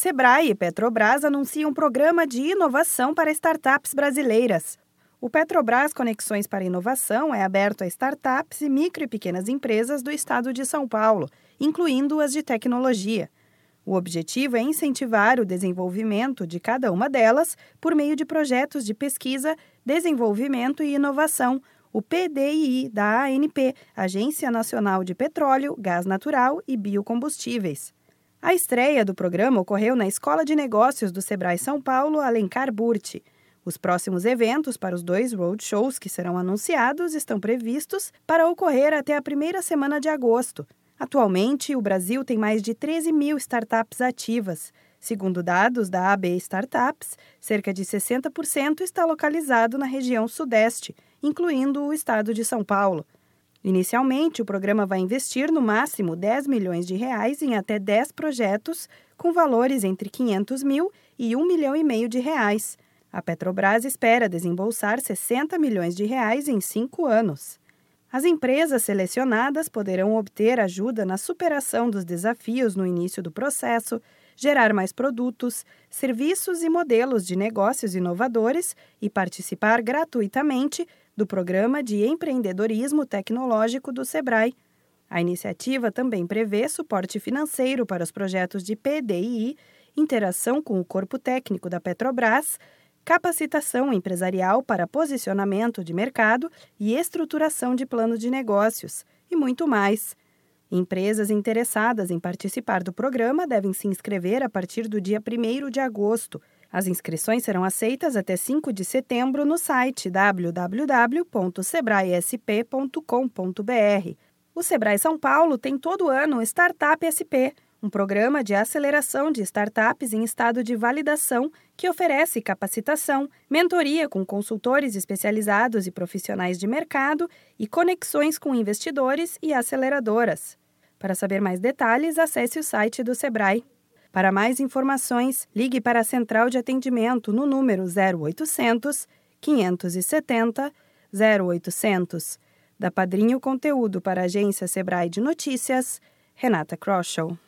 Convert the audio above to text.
Sebrae e Petrobras anunciam um programa de inovação para startups brasileiras. O Petrobras Conexões para Inovação é aberto a startups e micro e pequenas empresas do estado de São Paulo, incluindo as de tecnologia. O objetivo é incentivar o desenvolvimento de cada uma delas por meio de projetos de pesquisa, desenvolvimento e inovação, o PDI da ANP, Agência Nacional de Petróleo, Gás Natural e Biocombustíveis. A estreia do programa ocorreu na Escola de Negócios do Sebrae São Paulo, Alencar Burti. Os próximos eventos para os dois roadshows que serão anunciados estão previstos para ocorrer até a primeira semana de agosto. Atualmente, o Brasil tem mais de 13 mil startups ativas. Segundo dados da AB Startups, cerca de 60% está localizado na região Sudeste, incluindo o estado de São Paulo. Inicialmente, o programa vai investir no máximo 10 milhões de reais em até 10 projetos, com valores entre 500 mil e 1 milhão e meio de reais. A Petrobras espera desembolsar 60 milhões de reais em cinco anos. As empresas selecionadas poderão obter ajuda na superação dos desafios no início do processo, gerar mais produtos, serviços e modelos de negócios inovadores e participar gratuitamente do Programa de Empreendedorismo Tecnológico do SEBRAE. A iniciativa também prevê suporte financeiro para os projetos de PDI, interação com o corpo técnico da Petrobras capacitação empresarial para posicionamento de mercado e estruturação de planos de negócios, e muito mais. Empresas interessadas em participar do programa devem se inscrever a partir do dia 1 de agosto. As inscrições serão aceitas até 5 de setembro no site www.sebraesp.com.br. O Sebrae São Paulo tem todo ano Startup SP um programa de aceleração de startups em estado de validação que oferece capacitação, mentoria com consultores especializados e profissionais de mercado e conexões com investidores e aceleradoras. Para saber mais detalhes, acesse o site do Sebrae. Para mais informações, ligue para a central de atendimento no número 0800 570 0800. Da Padrinho Conteúdo para a agência Sebrae de Notícias, Renata Kroschel.